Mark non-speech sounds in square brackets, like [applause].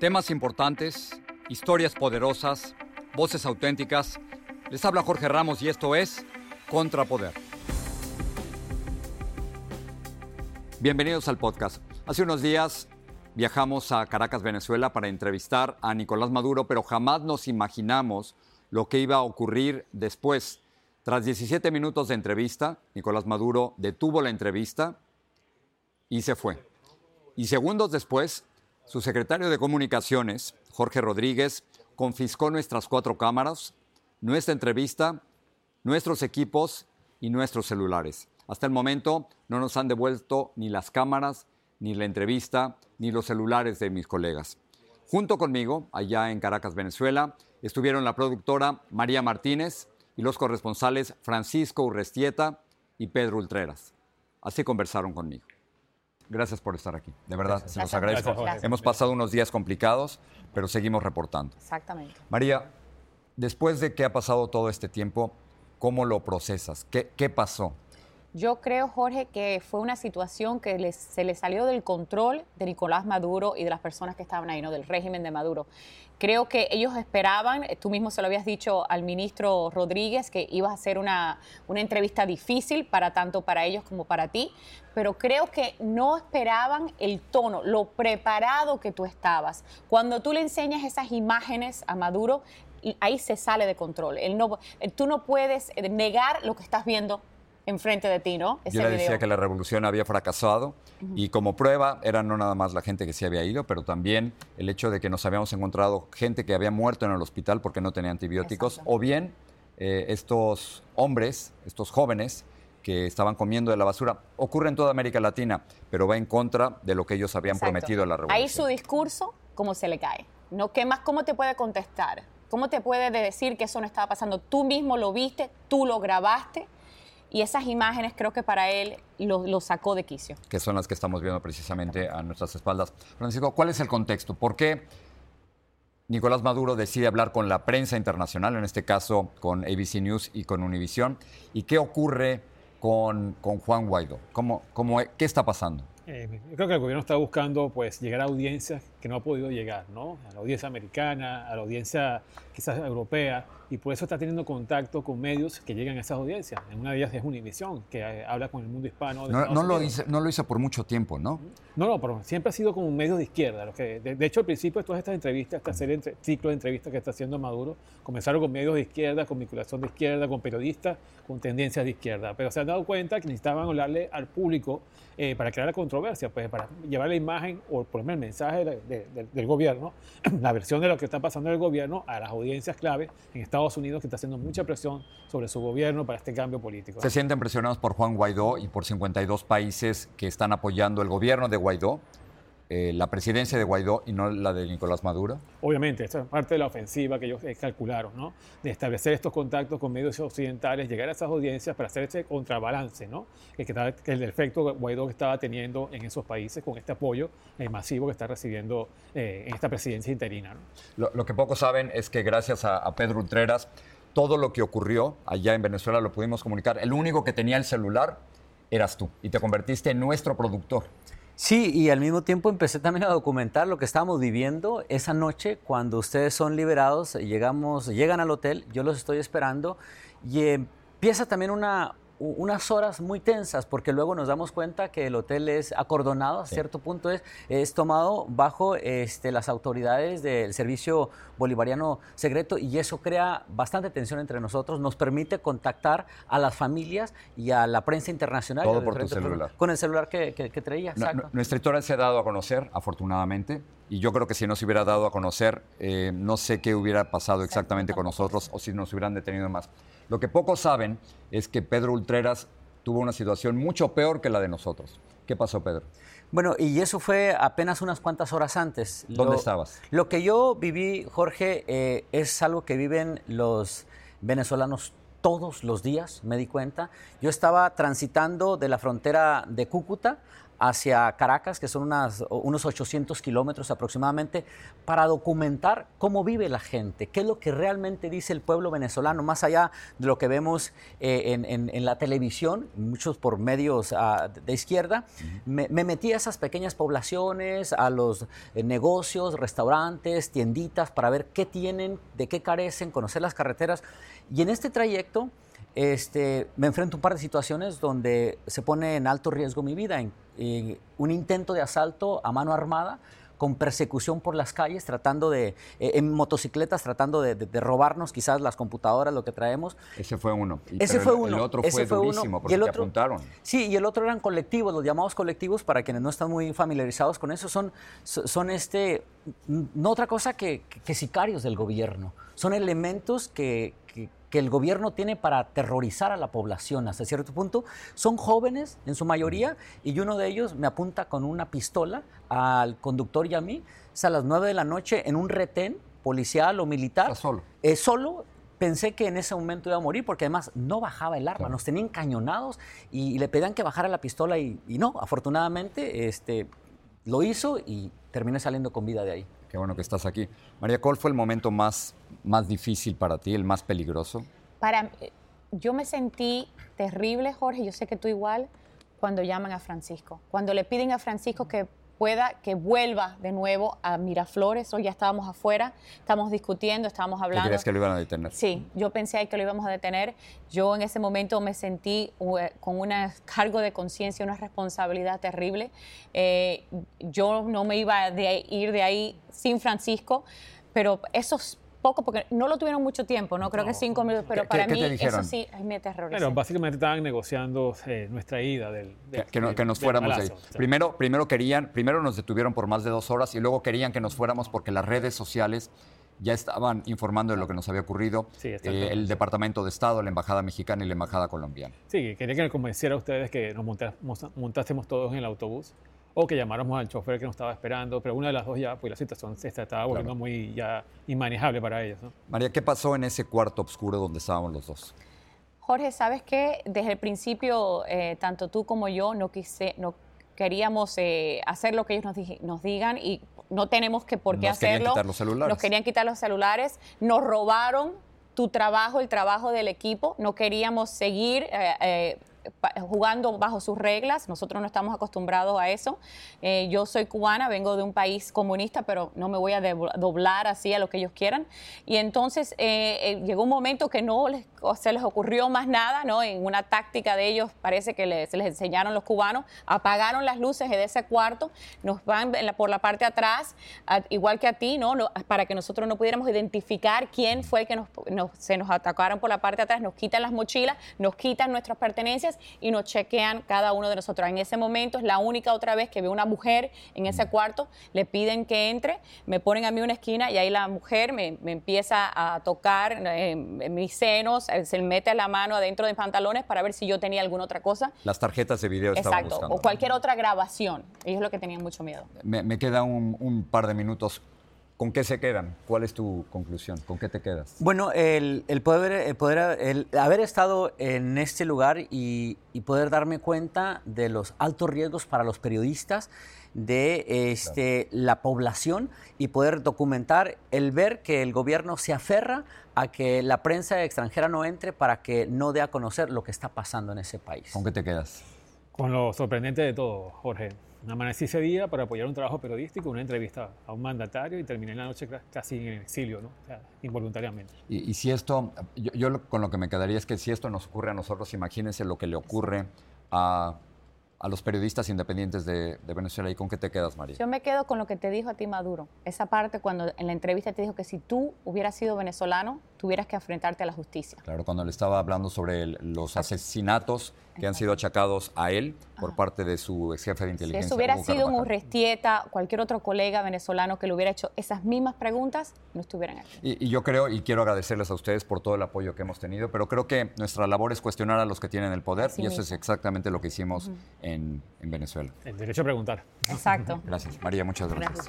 Temas importantes, historias poderosas, voces auténticas. Les habla Jorge Ramos y esto es Contrapoder. Bienvenidos al podcast. Hace unos días viajamos a Caracas, Venezuela, para entrevistar a Nicolás Maduro, pero jamás nos imaginamos lo que iba a ocurrir después. Tras 17 minutos de entrevista, Nicolás Maduro detuvo la entrevista y se fue. Y segundos después, su secretario de Comunicaciones, Jorge Rodríguez, confiscó nuestras cuatro cámaras, nuestra entrevista, nuestros equipos y nuestros celulares. Hasta el momento no nos han devuelto ni las cámaras, ni la entrevista, ni los celulares de mis colegas. Junto conmigo, allá en Caracas, Venezuela, estuvieron la productora María Martínez y los corresponsales Francisco Urrestieta y Pedro Ultreras. Así conversaron conmigo. Gracias por estar aquí. De verdad, se los agradezco. Gracias. Hemos pasado unos días complicados, pero seguimos reportando. Exactamente. María, después de que ha pasado todo este tiempo, ¿cómo lo procesas? ¿Qué, qué pasó? Yo creo, Jorge, que fue una situación que se le salió del control de Nicolás Maduro y de las personas que estaban ahí, ¿no? del régimen de Maduro. Creo que ellos esperaban, tú mismo se lo habías dicho al ministro Rodríguez, que ibas a hacer una, una entrevista difícil para tanto para ellos como para ti, pero creo que no esperaban el tono, lo preparado que tú estabas. Cuando tú le enseñas esas imágenes a Maduro, ahí se sale de control. Tú no puedes negar lo que estás viendo enfrente de ti, ¿no? Ese Yo le decía video. que la revolución había fracasado y como prueba era no nada más la gente que se había ido, pero también el hecho de que nos habíamos encontrado gente que había muerto en el hospital porque no tenía antibióticos, Exacto. o bien eh, estos hombres, estos jóvenes que estaban comiendo de la basura. Ocurre en toda América Latina, pero va en contra de lo que ellos habían Exacto. prometido a la revolución. Ahí su discurso, ¿cómo se le cae? ¿No? ¿Qué más? ¿Cómo te puede contestar? ¿Cómo te puede decir que eso no estaba pasando? Tú mismo lo viste, tú lo grabaste y esas imágenes creo que para él lo, sacó de quicio. que son las que estamos viendo precisamente a nuestras espaldas. Francisco, ¿cuál es el contexto? ¿Por qué Nicolás Maduro decide hablar con la prensa internacional, en este caso con ABC News y con Univision? ¿Y qué ocurre con, con Juan Guaidó? ¿Cómo, cómo, ¿Qué está pasando? Eh, yo creo que el gobierno está buscando pues llegar a audiencias que no ha podido llegar, ¿no? A la audiencia americana, a la audiencia quizás europea, y por eso está teniendo contacto con medios que llegan a esas audiencias. En una de ellas es Univisión, que eh, habla con el mundo hispano. No, no lo hizo, no lo hizo por mucho tiempo, ¿no? No, no, pero siempre ha sido como medios de izquierda. Lo que, de, de hecho, al principio de todas estas entrevistas, esta serie entre- ciclo de entrevistas que está haciendo Maduro, comenzaron con medios de izquierda, con vinculación de izquierda, con periodistas, con tendencias de izquierda. Pero se han dado cuenta que necesitaban hablarle al público eh, para crear la controversia, pues para llevar la imagen o por el mensaje de- de- de- del gobierno, [clears throat] la versión de lo que está pasando en el gobierno a las audiencias clave en Estados Unidos que está haciendo mucha presión sobre su gobierno para este cambio político. ¿Se sienten presionados por Juan Guaidó y por 52 países que están apoyando el gobierno de Guaidó? Eh, la presidencia de Guaidó y no la de Nicolás Maduro? Obviamente, esto es parte de la ofensiva que ellos calcularon, ¿no? De establecer estos contactos con medios occidentales, llegar a esas audiencias para hacer ese contrabalance, ¿no? Que, que, el efecto Guaidó que estaba teniendo en esos países con este apoyo eh, masivo que está recibiendo eh, en esta presidencia interina. ¿no? Lo, que pocos saben es que gracias a, a Pedro Ultreras, todo lo que ocurrió allá en Venezuela lo pudimos comunicar. El único que tenía el celular eras tú y te convertiste en nuestro productor. Sí, y al mismo tiempo empecé también a documentar lo que estábamos viviendo esa noche cuando ustedes son liberados, llegamos, llegan al hotel, yo los estoy esperando y empieza también una, unas horas muy tensas, porque luego nos damos cuenta que el hotel es acordonado, a cierto punto es, es tomado bajo este, las autoridades del Servicio Bolivariano Secreto y eso crea bastante tensión entre nosotros, nos permite contactar a las familias y a la prensa internacional. Todo por tu celular. Con el celular que, que, traía. nuestra historia se ha dado a conocer, afortunadamente, y yo creo que si no se hubiera dado a conocer, eh, no sé qué hubiera pasado exactamente con nosotros o si nos hubieran detenido más. Lo que pocos saben es que Pedro Ultreras tuvo una situación mucho peor que la de nosotros. ¿Qué pasó, Pedro? Bueno, y eso fue apenas unas cuantas horas antes. ¿Dónde estabas? Lo que yo viví, Jorge, eh, es algo que viven los venezolanos todos los días, me di cuenta. Yo estaba transitando de la frontera de Cúcuta hacia Caracas, que son unas, unos 800 kilómetros aproximadamente, para documentar cómo vive la gente, qué es lo que realmente dice el pueblo venezolano, más allá de lo que vemos eh, en, la televisión, muchos por medios ah, de izquierda. me, metí a esas pequeñas poblaciones, a los eh, negocios, restaurantes, tienditas, para ver qué tienen, de qué carecen, conocer las carreteras. Y en este trayecto, este, me enfrento a un par de situaciones donde se pone en alto riesgo mi vida. En, un intento de asalto a mano armada con persecución por las calles, tratando de, eh, en motocicletas, tratando de, robarnos quizás las computadoras, lo que traemos. Ese fue uno. ese fue uno. El otro fue, durísimo porque y el otro, apuntaron. Sí, y el otro eran colectivos, los llamados colectivos, para quienes no están muy familiarizados con eso, son, son este, no otra cosa que, que sicarios del gobierno. Son elementos que, que el gobierno tiene para aterrorizar a la población hasta cierto punto. Son jóvenes en su mayoría y uno de ellos me apunta con una pistola al conductor y a mí. Es a las 9 de la noche en un retén policial o militar. solo. Eh, solo pensé que en ese momento iba a morir porque además no bajaba el arma, nos tenían cañonados y, le pedían que bajara la pistola y, y, no, afortunadamente este, lo hizo y terminé saliendo con vida de ahí. Qué bueno que estás aquí. María, ¿cuál fue el momento más, más difícil para ti, el más peligroso? Para, yo me sentí terrible, Jorge, yo sé que tú igual, cuando llaman a Francisco. Cuando le piden a Francisco que pueda, que vuelva de nuevo a Miraflores. Hoy ya estábamos afuera, estamos discutiendo, estábamos hablando. ¿Crees que lo iban a detener? Sí, yo pensé que lo íbamos a detener. Yo en ese momento me sentí eh, con un cargo de conciencia, una responsabilidad terrible. Eh, yo no me iba a ir de ahí sin Francisco, pero esos poco, porque no lo tuvieron mucho tiempo, ¿no? Creo que cinco minutos, pero para mí eso sí me aterrorizó. Bueno, básicamente estaban negociando eh, nuestra ida del... que, nos fuéramos ahí. Primero, primero querían, primero nos detuvieron por más de dos horas y luego querían que nos fuéramos porque las redes sociales ya estaban informando de lo que nos había ocurrido eh, el Departamento de Estado, la Embajada Mexicana y la Embajada Colombiana. Sí, quería que me convenciera a ustedes que nos montásemos todos en el autobús o que llamáramos al chofer que nos estaba esperando, pero una de las dos ya, pues la situación se estaba volviendo muy ya inmanejable para ellos. María, ¿qué pasó en ese cuarto oscuro donde estábamos los dos? Jorge, sabes que desde el principio, eh, tanto tú como yo no, quise, no queríamos eh, hacer lo que ellos nos, nos, digan y no tenemos que por qué nos hacerlo. Querían quitar los celulares. Nos querían quitar los celulares, nos robaron tu trabajo, el trabajo del equipo, no queríamos seguir eh, jugando bajo sus reglas. Nosotros no estamos acostumbrados a eso. Eh, yo soy cubana, vengo de un país comunista, pero no me voy a doblar así a lo que ellos quieran. Y entonces eh, eh, llegó un momento que no se les ocurrió más nada, ¿no? En una táctica de ellos, parece que se les enseñaron los cubanos, apagaron las luces de ese cuarto, nos van por la parte de atrás, igual que a ti, ¿no? Para que nosotros no pudiéramos identificar quién fue que nos, se nos atacaron por la parte de atrás, nos quitan las mochilas, nos quitan nuestras pertenencias y nos chequean cada uno de nosotros. En ese momento es la única otra vez que veo una mujer en ese cuarto, le piden que entre, me ponen a mí una esquina y ahí la mujer me, empieza a tocar eh, en mis senos, eh, se mete la mano adentro de mis pantalones para ver si yo tenía alguna otra cosa. Las tarjetas de video Exacto, o cualquier otra grabación. Ellos es lo que tenían mucho miedo. Me, queda un par de minutos. ¿Con qué se quedan? ¿Cuál es tu conclusión? ¿Con qué te quedas? Bueno, el, poder, poder el haber estado en este lugar y, poder darme cuenta de los altos riesgos para los periodistas, de este, la población y poder documentar el ver que el gobierno se aferra a que la prensa extranjera no entre para que no dé a conocer lo que está pasando en ese país. ¿Con qué te quedas? Con lo sorprendente de todo, Jorge Amanecí ese día para apoyar un trabajo periodístico, una entrevista a un mandatario y terminé la noche casi en el exilio, ¿no? involuntariamente. Y, si esto, yo, con lo que me quedaría es que si esto nos ocurre a nosotros, imagínense lo que le ocurre a, los periodistas independientes de, de, Venezuela. ¿Y con qué te quedas, María? Yo me quedo con lo que te dijo a ti Maduro. Esa parte cuando en la entrevista te dijo que si tú hubieras sido venezolano, tuvieras que enfrentarte a la justicia. Claro, cuando le estaba hablando sobre los asesinatos que han sido achacados a él por parte de su ex jefe de inteligencia. Si eso hubiera sido un Urrestieta, cualquier otro colega venezolano que le hubiera hecho esas mismas preguntas, no estuvieran aquí. Y, yo creo, y quiero agradecerles a ustedes por todo el apoyo que hemos tenido, pero creo que nuestra labor es cuestionar a los que tienen el poder y eso es exactamente lo que hicimos en, Venezuela. El derecho a preguntar. Exacto. Gracias. María, muchas gracias.